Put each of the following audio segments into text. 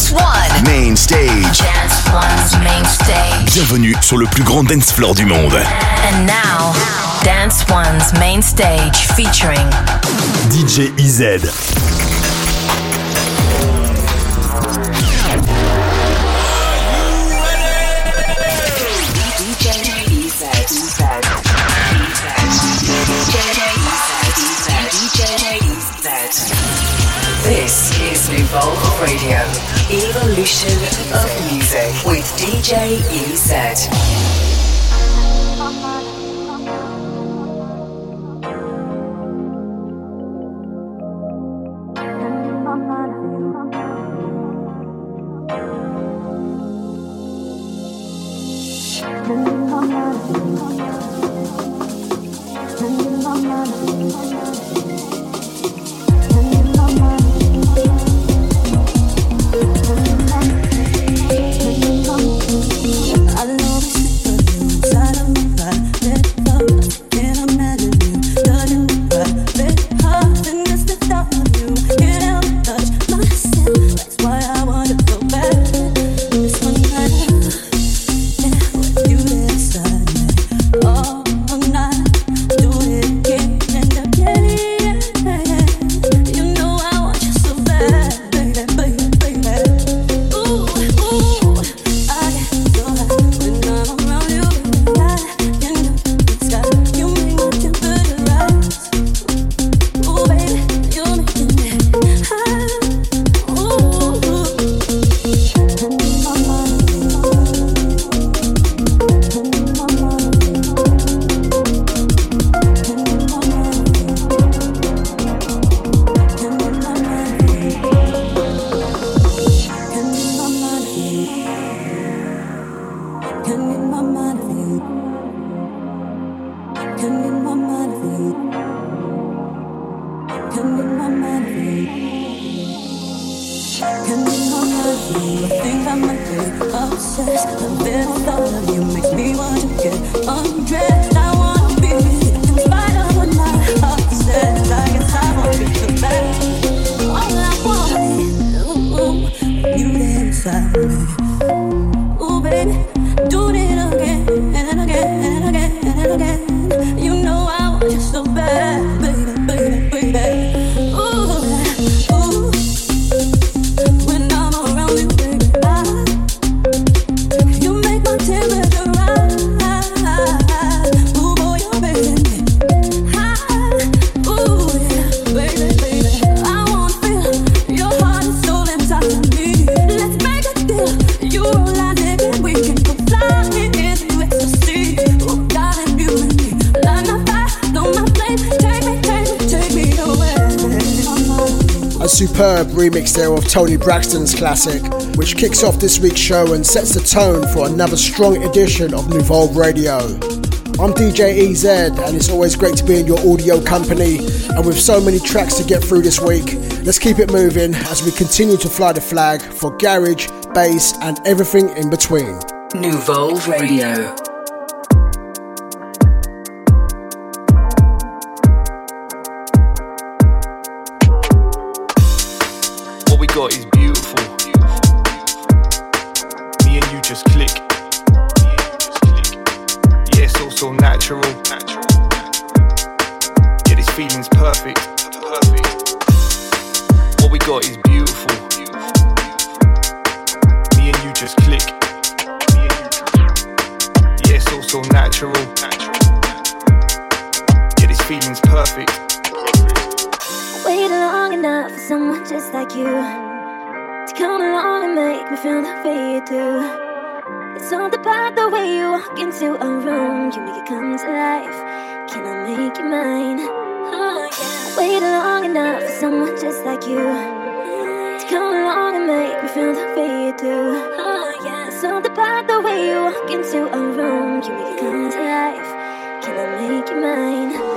Dance One. Main stage. Dance One's main stage. Bienvenue sur le plus grand dance floor du monde. And now, Dance One's main stage featuring DJ EZ. This is Evolve Radio, Evolution of Music with DJ EZ. Toni Braxton's classic, which kicks off this week's show and sets the tone for another strong edition of Nuvolve Radio. I'm DJ EZ, and it's always great to be in your audio company. And with so many tracks to get through this week, let's keep it moving as we continue to fly the flag for garage, bass, and everything in between. Nuvolve Radio. just click. Yeah, it's all so natural. Yeah, this feeling's perfect. What we got is beautiful. Me and you just click. Yeah, it's all so natural. Yeah, this feeling's perfect. Waited long enough for someone just like you to come along and make me feel the way you do. It's all about the way you walk into a room. You make it come to life. Can I make you mine? Oh, yeah. Waited long enough for someone just like you to come along and make me feel the way you do. Oh, yeah. It's all about the way you walk into a room. You make it come to life. Can I make you mine?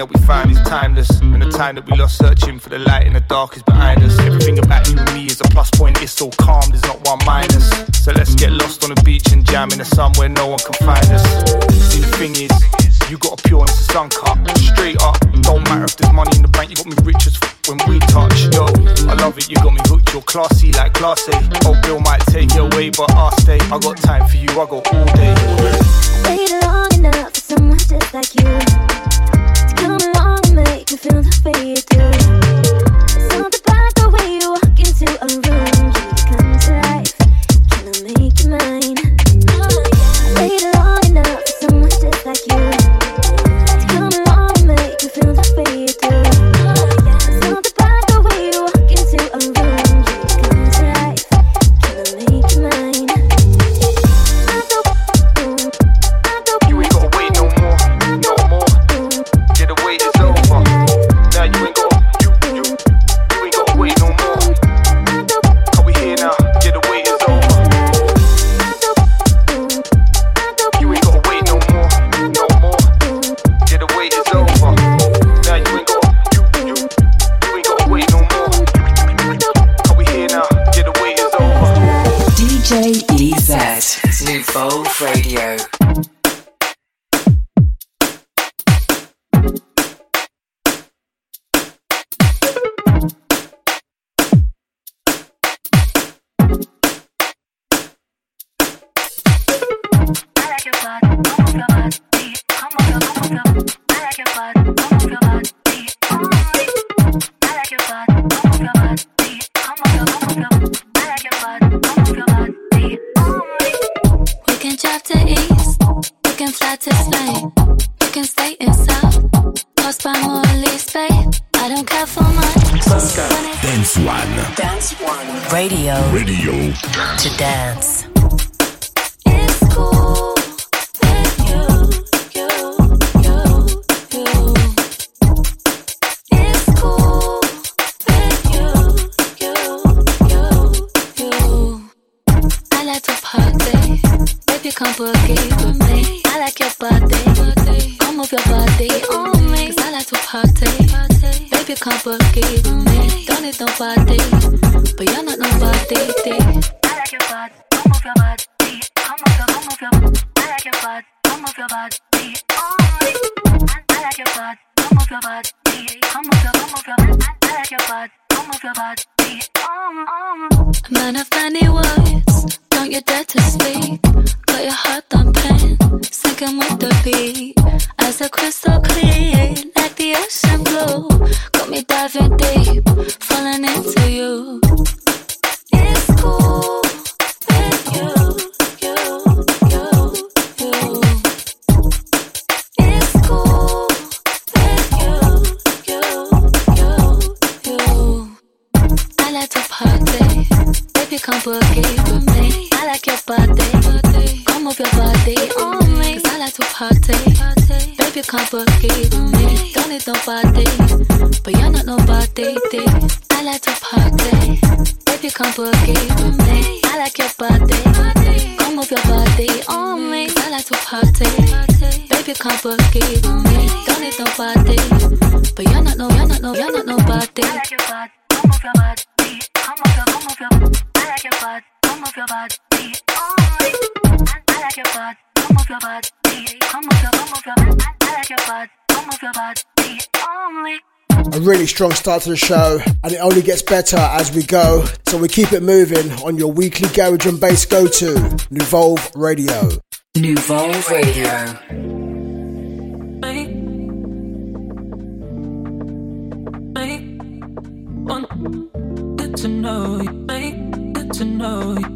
that we find is timeless. And the time that we lost searching for the light in the dark is behind us. Everything about you and me is a plus point, it's so calm, there's not one minus. So let's get lost on the beach and jam in the sun where no one can find us. See, the thing is, you got a pure and it's sun cut. Straight up, don't matter if there's money in the bank, you got me rich as f- when we touch. Yo, I love it, you got me hooked, you're classy like class A. Eh? Oh, Bill might take you away, but I'll stay. I got time for you, I got all day. Waited long enough for someone just like you. looking Crystal. strong start to the show, and it only gets better as we go. So we keep it moving on your weekly garage and bass go to Nuvolve Radio. Nuvolve Radio. To know you, to know you.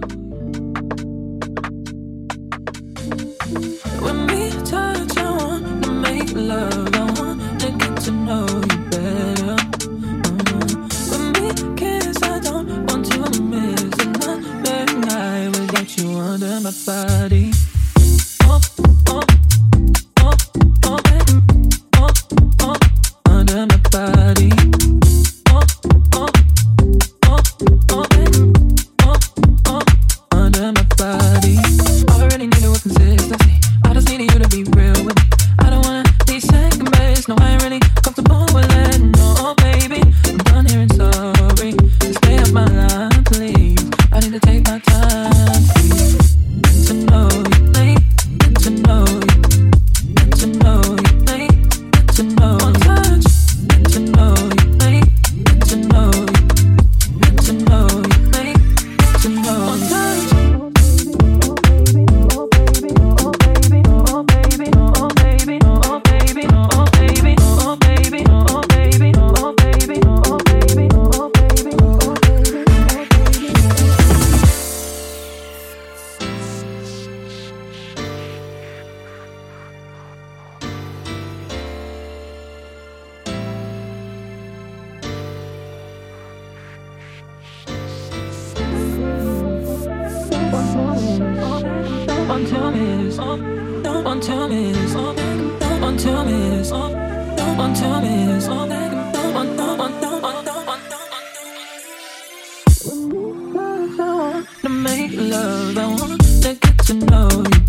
to make love. I wanna get to know you.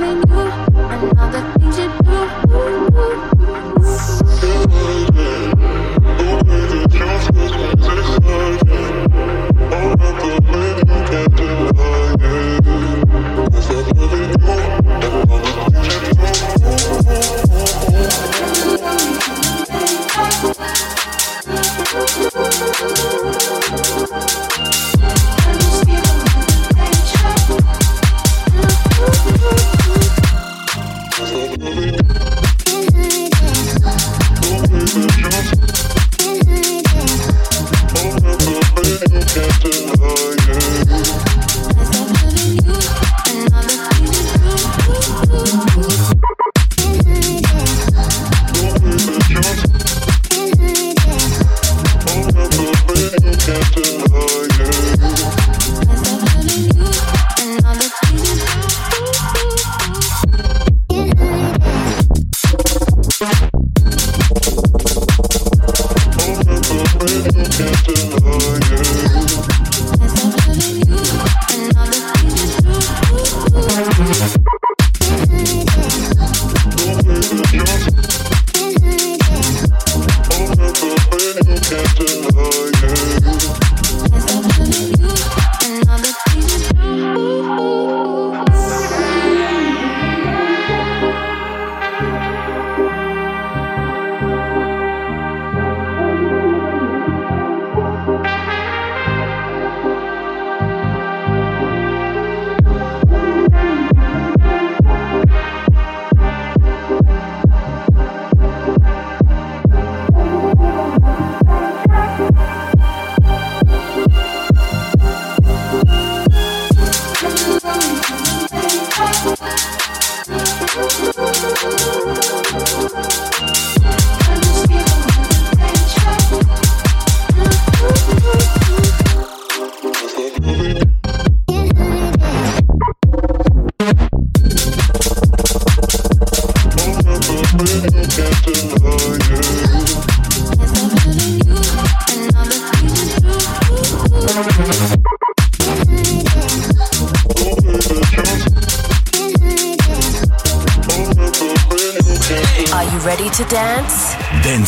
loving you.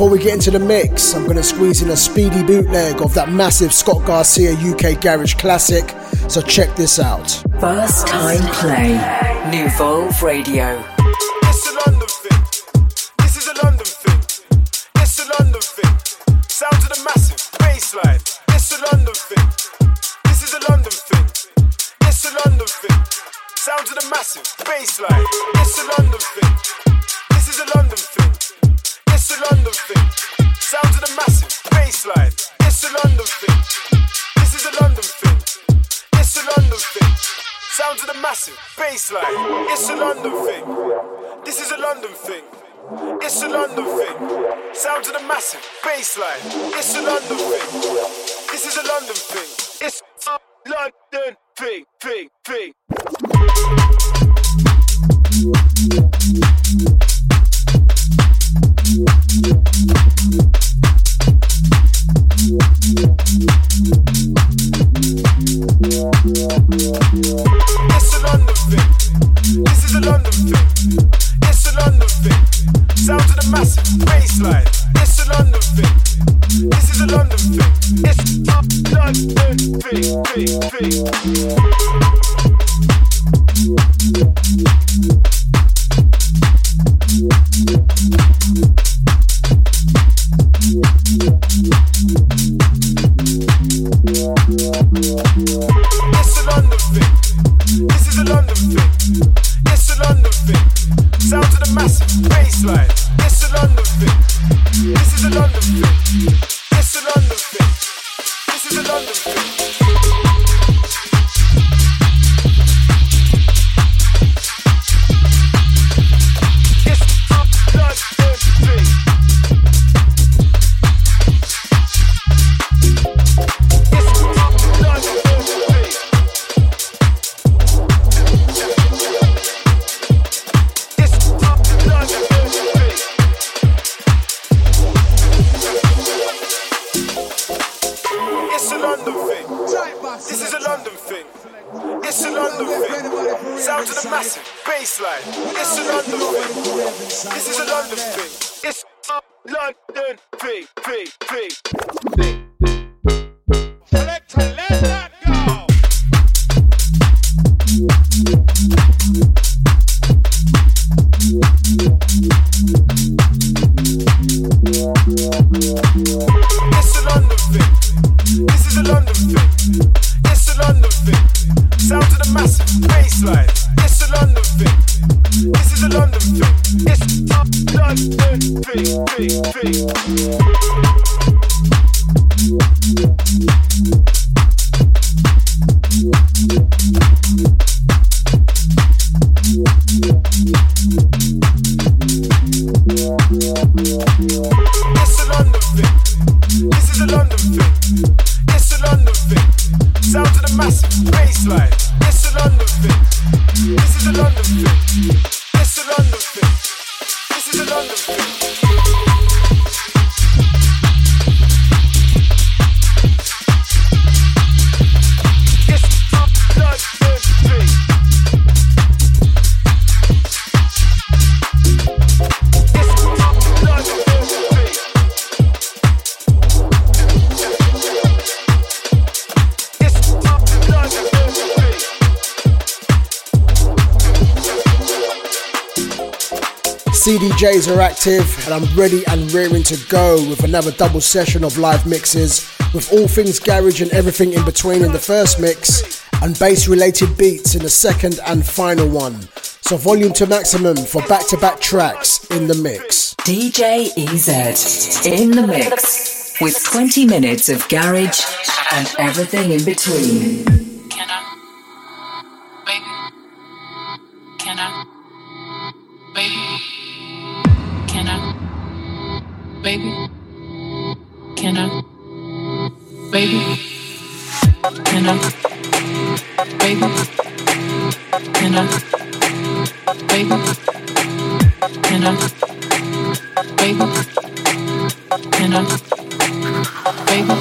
Before we get into the mix, I'm going to squeeze in a speedy bootleg of that massive Scott Garcia UK Garage classic. So check this out. First time play. Nuvolve Radio. Massive bassline. It's a London thing. This is a London thing. It's a London thing. Sounds of the massive bassline. It's a London thing. This is a London thing. It's a London thing, thing, thing. It's Sounds of the massive bassline. It's a London thing. This is a London thing. It's a London thing, thing, thing. three, three, three. Active, and I'm ready and rearing to go with another double session of live mixes with all things garage and everything in between in the first mix, and bass related beats in the second and final one. So, volume to maximum for back to back tracks in the mix. DJ EZ in the mix with 20 minutes of garage and everything in between. Can I? Baby. Can I? Baby. Can I? Baby. Can I? Baby. Can I? Baby. Can I? Baby. Can I? Baby.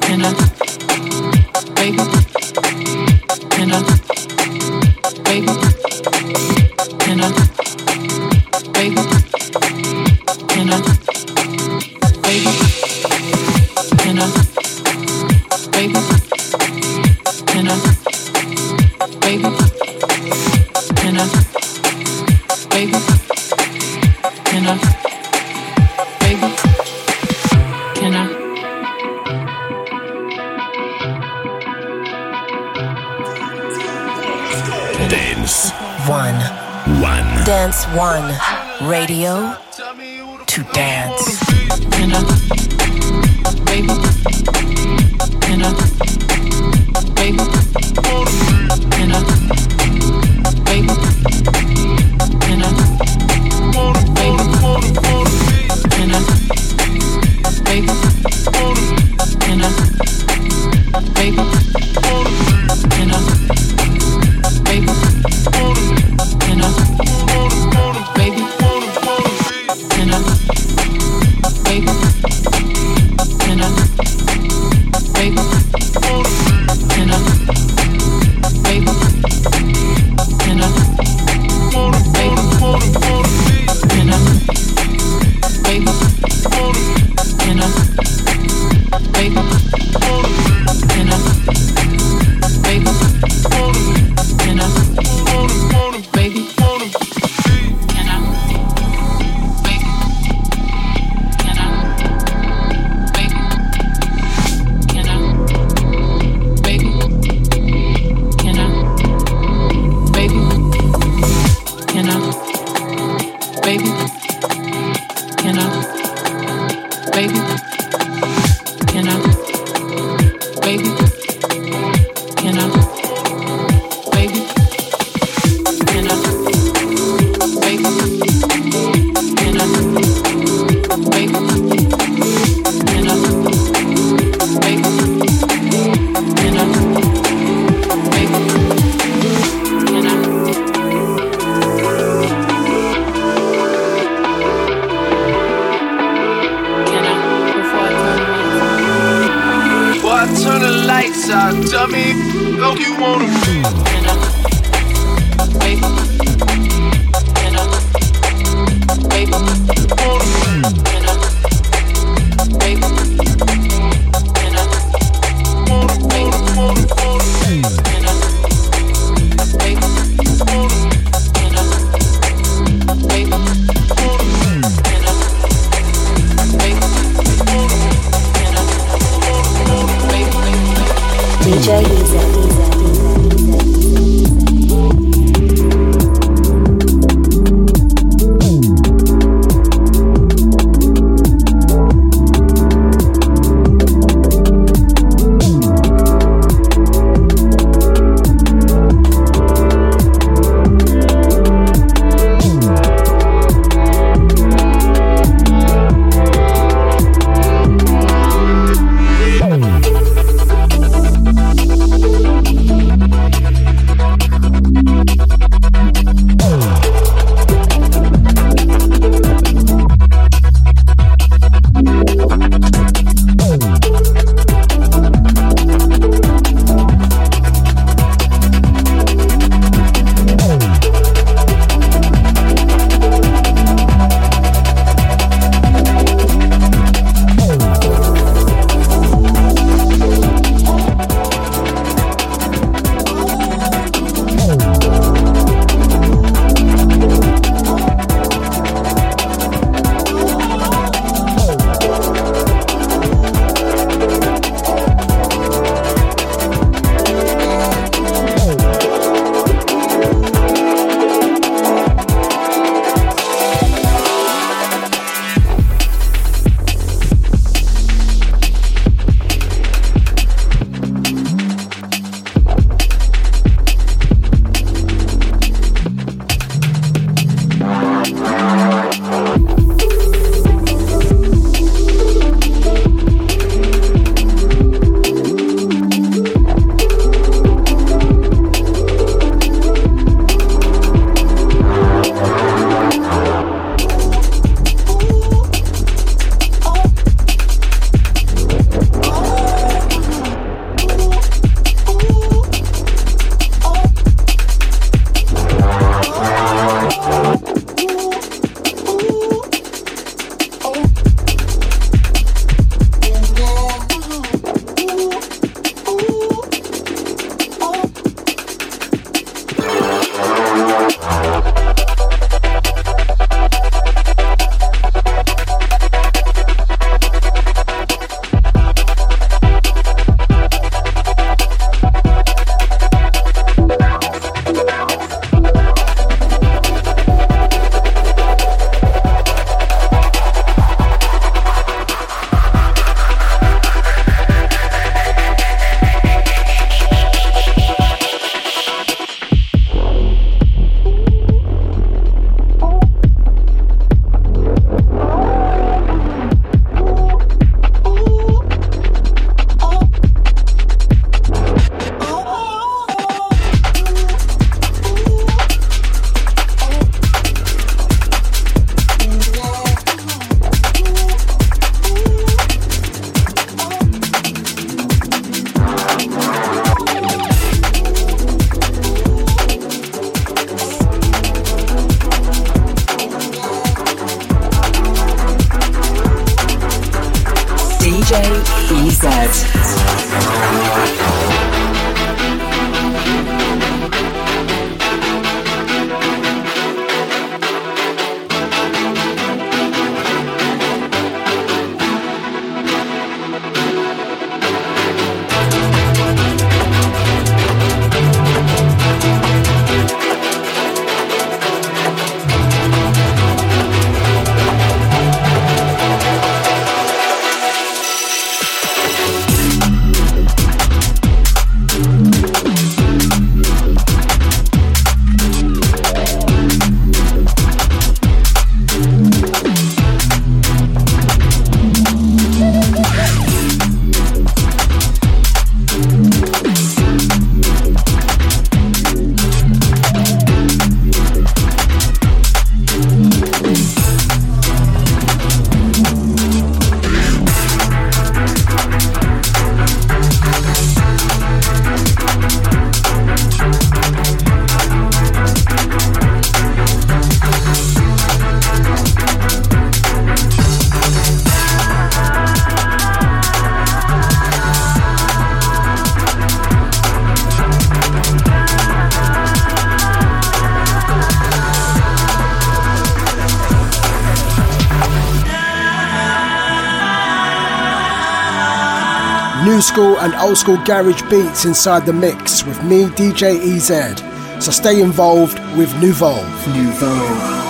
Can I? Baby. Old school garage beats inside the mix with me, DJ EZ. So stay involved with Nouveau.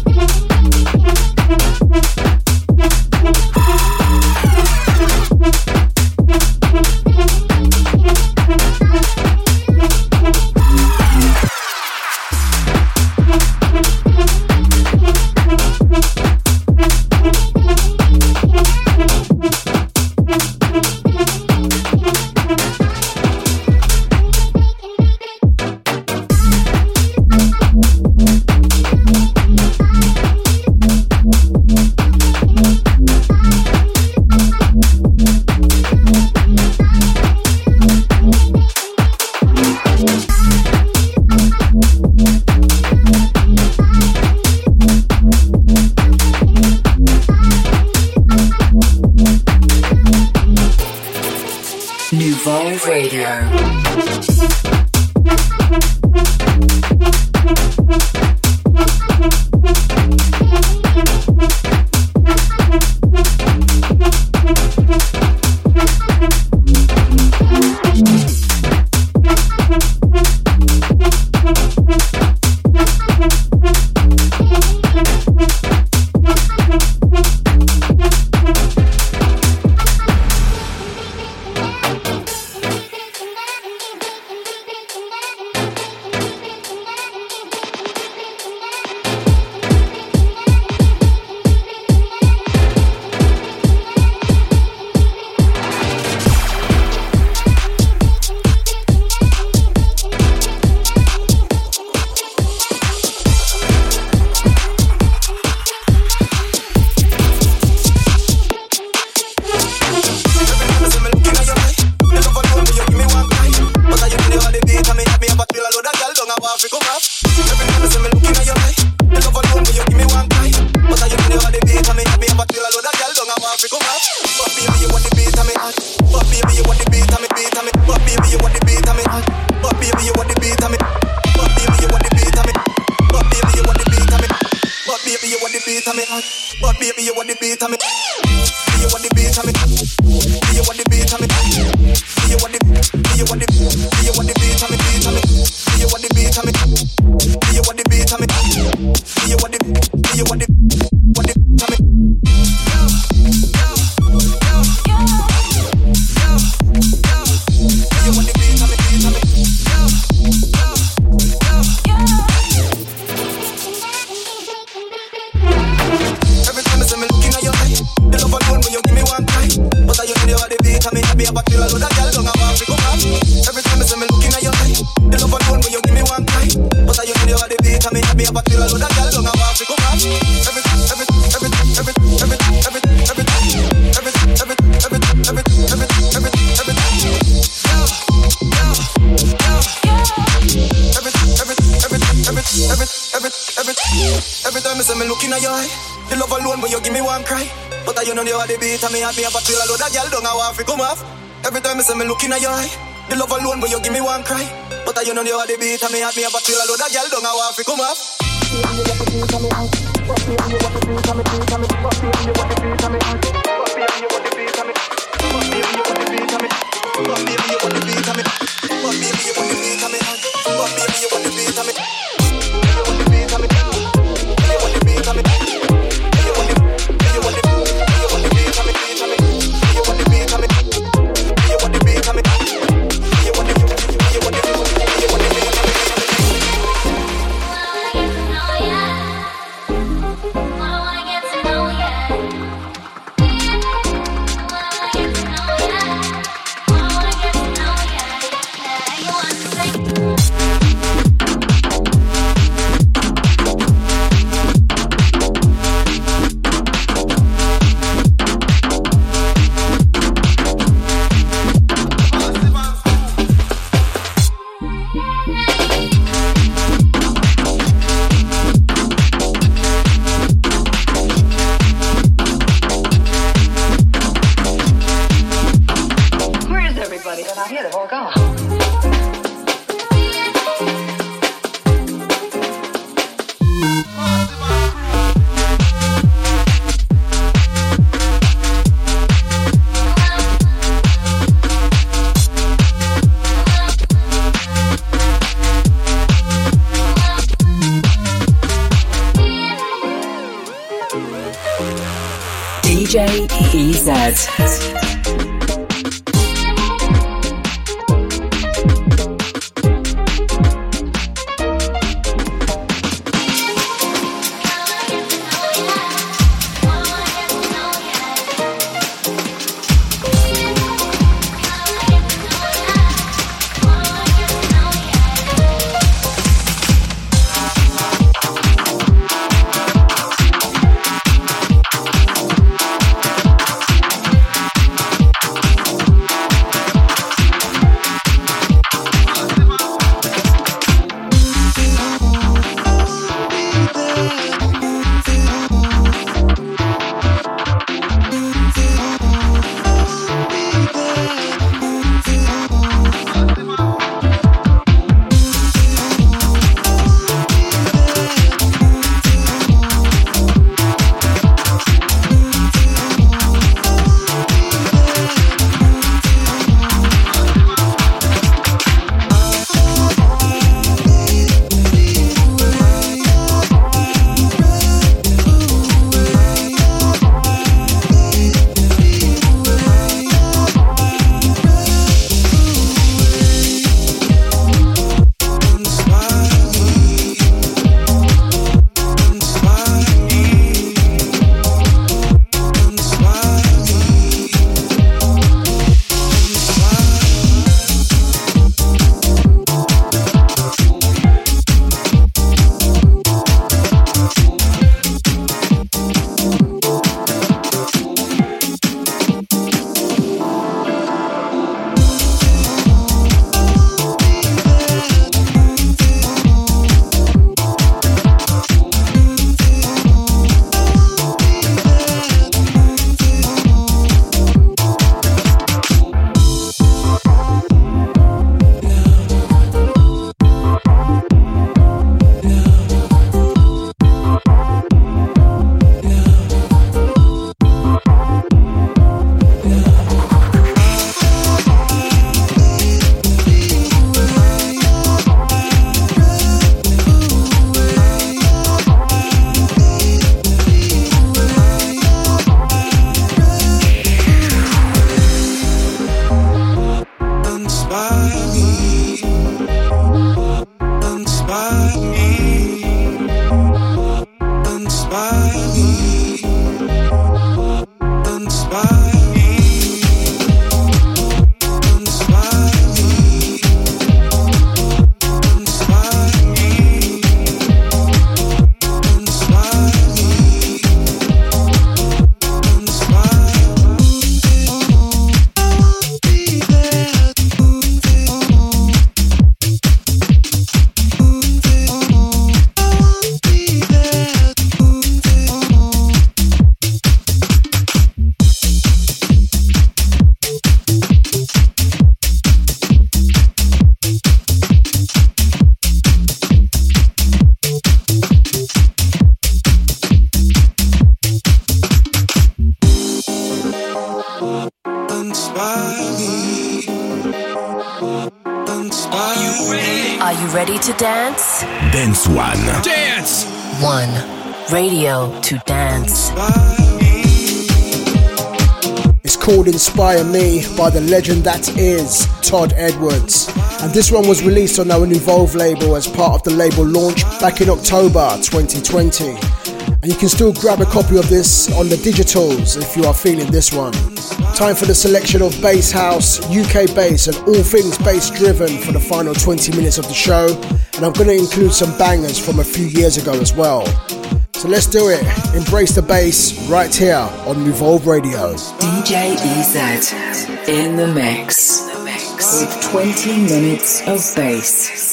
The love alone, but you give me one cry. But I you know you are the beat, and me have me have a chill alone. That girl don't know how to come off. Come on, baby, you want the beat, come on. Come on, baby, you want the beat, come on. Come on, you want the beat, come on. To dance. It's called Inspire Me by the legend that is Todd Edwards. And this one was released on our Nuvolve label as part of the label launch back in October 2020. And you can still grab a copy of this on the digitals if you are feeling this one. Time for the selection of bass house, UK bass, and all things bass driven for the final 20 minutes of the show. And I'm going to include some bangers from a few years ago as well. So let's do it. Embrace the bass right here on Nuvolve Radio. DJ EZ in the mix with 20 minutes of bass.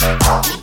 Uh-huh.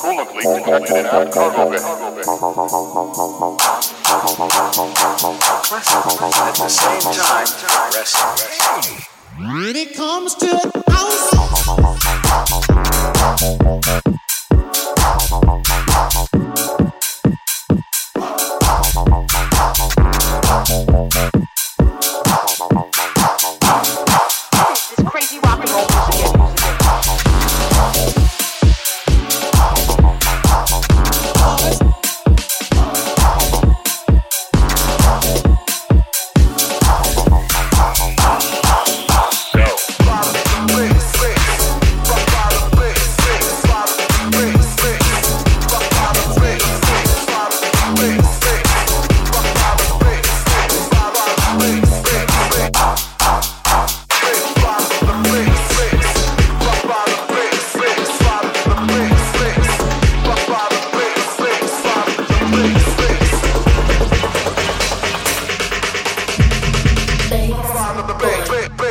When it comes to house. bass.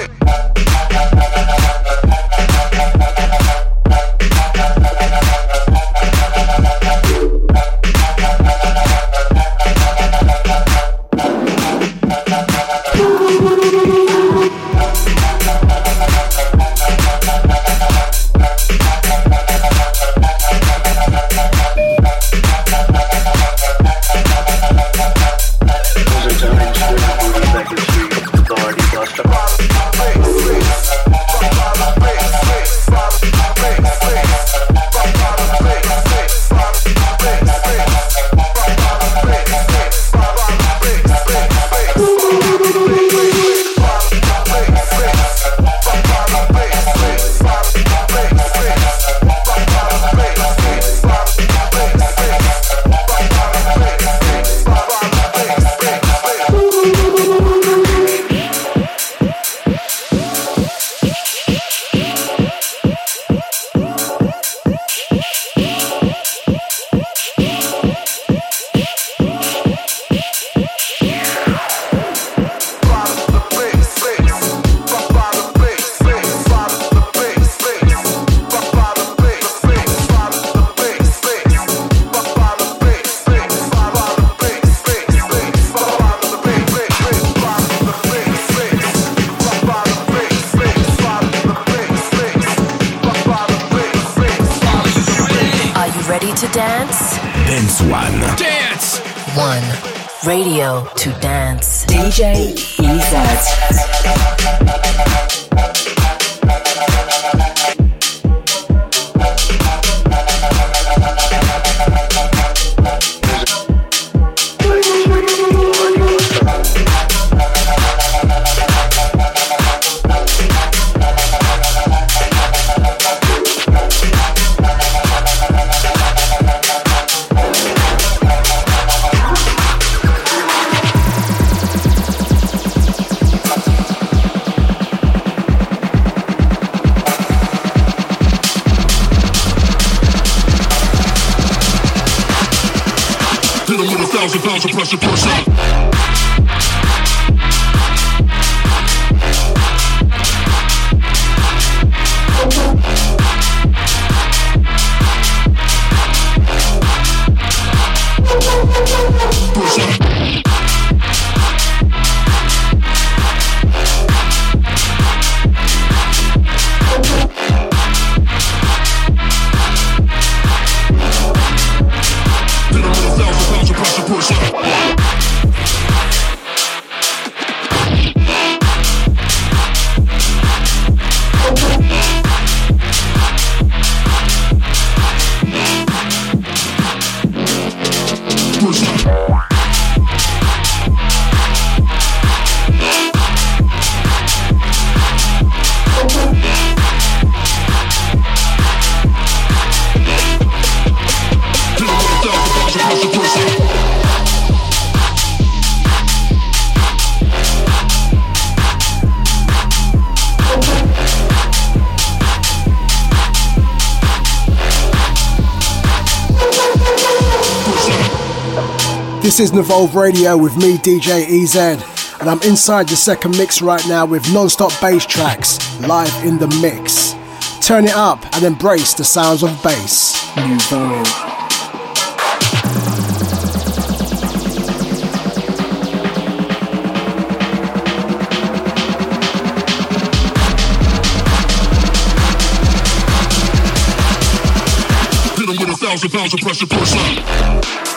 This is Nuvolve Radio with me, DJ EZ, and I'm inside the second mix right now with non stop bass tracks live in the mix. Turn it up and embrace the sounds of bass. Nouveau. thousand pounds of pressure, up.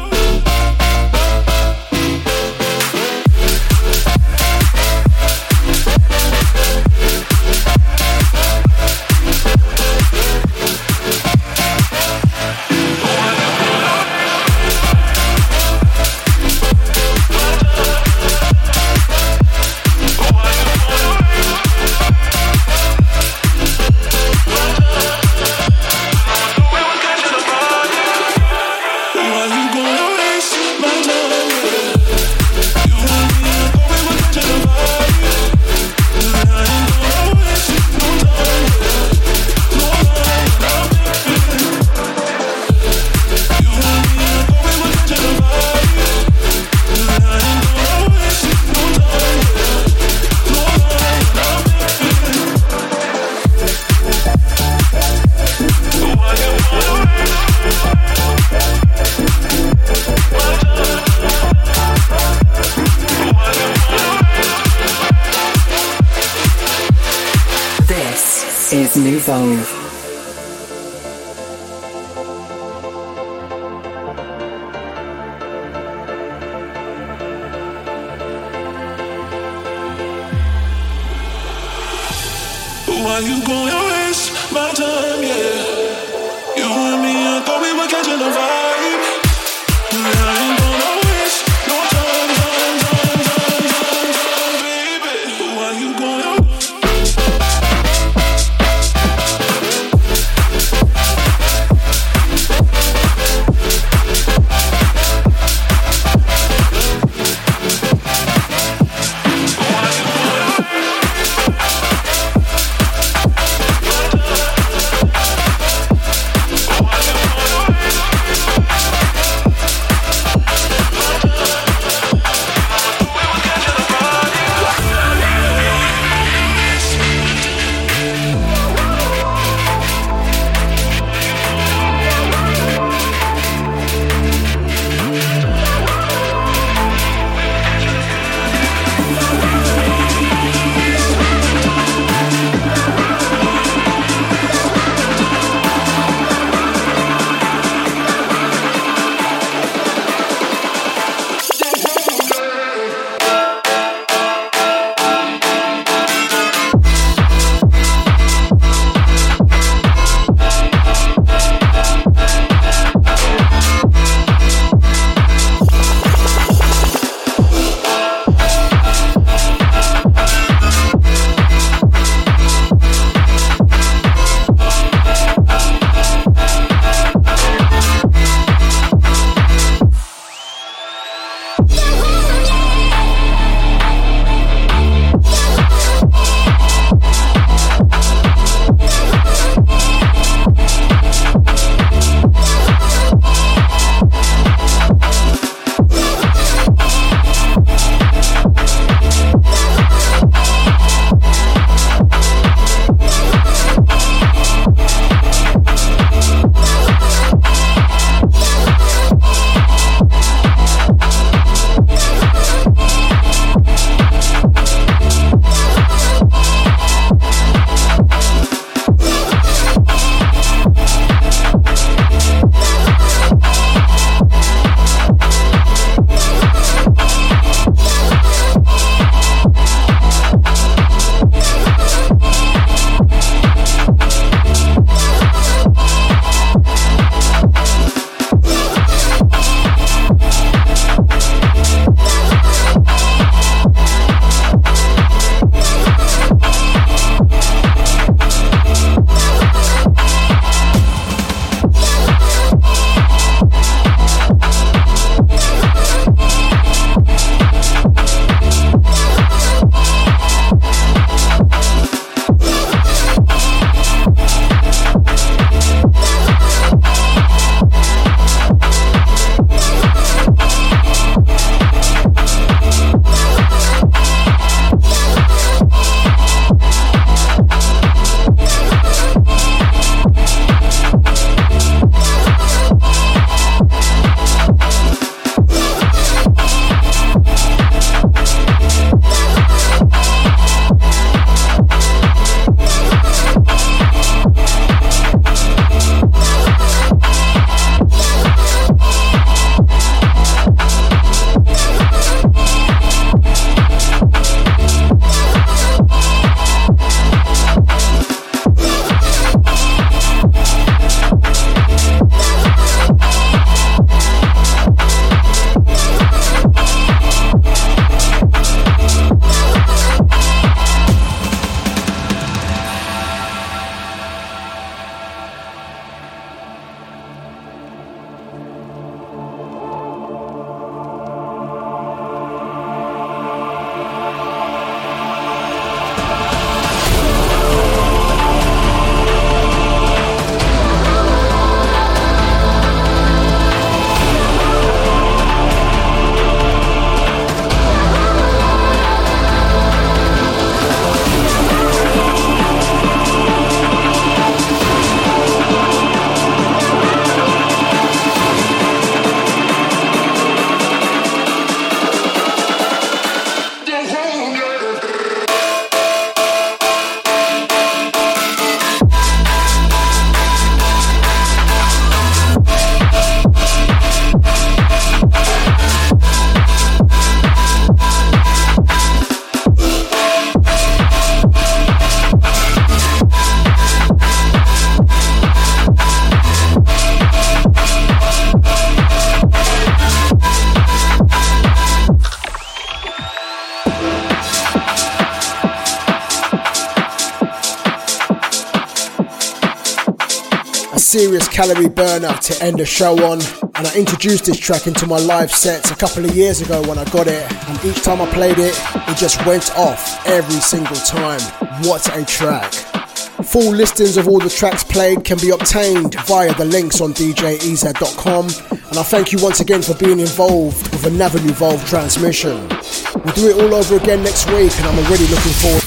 to end the show on. And I introduced this track into my live sets a couple of years ago when I got it. And each time I played it, it just went off every single time. What a track! Full listings of all the tracks played can be obtained via the links on djez.com. And I thank you once again for being involved with another Nuvolve transmission. We'll do it all over again next week, and I'm already looking forward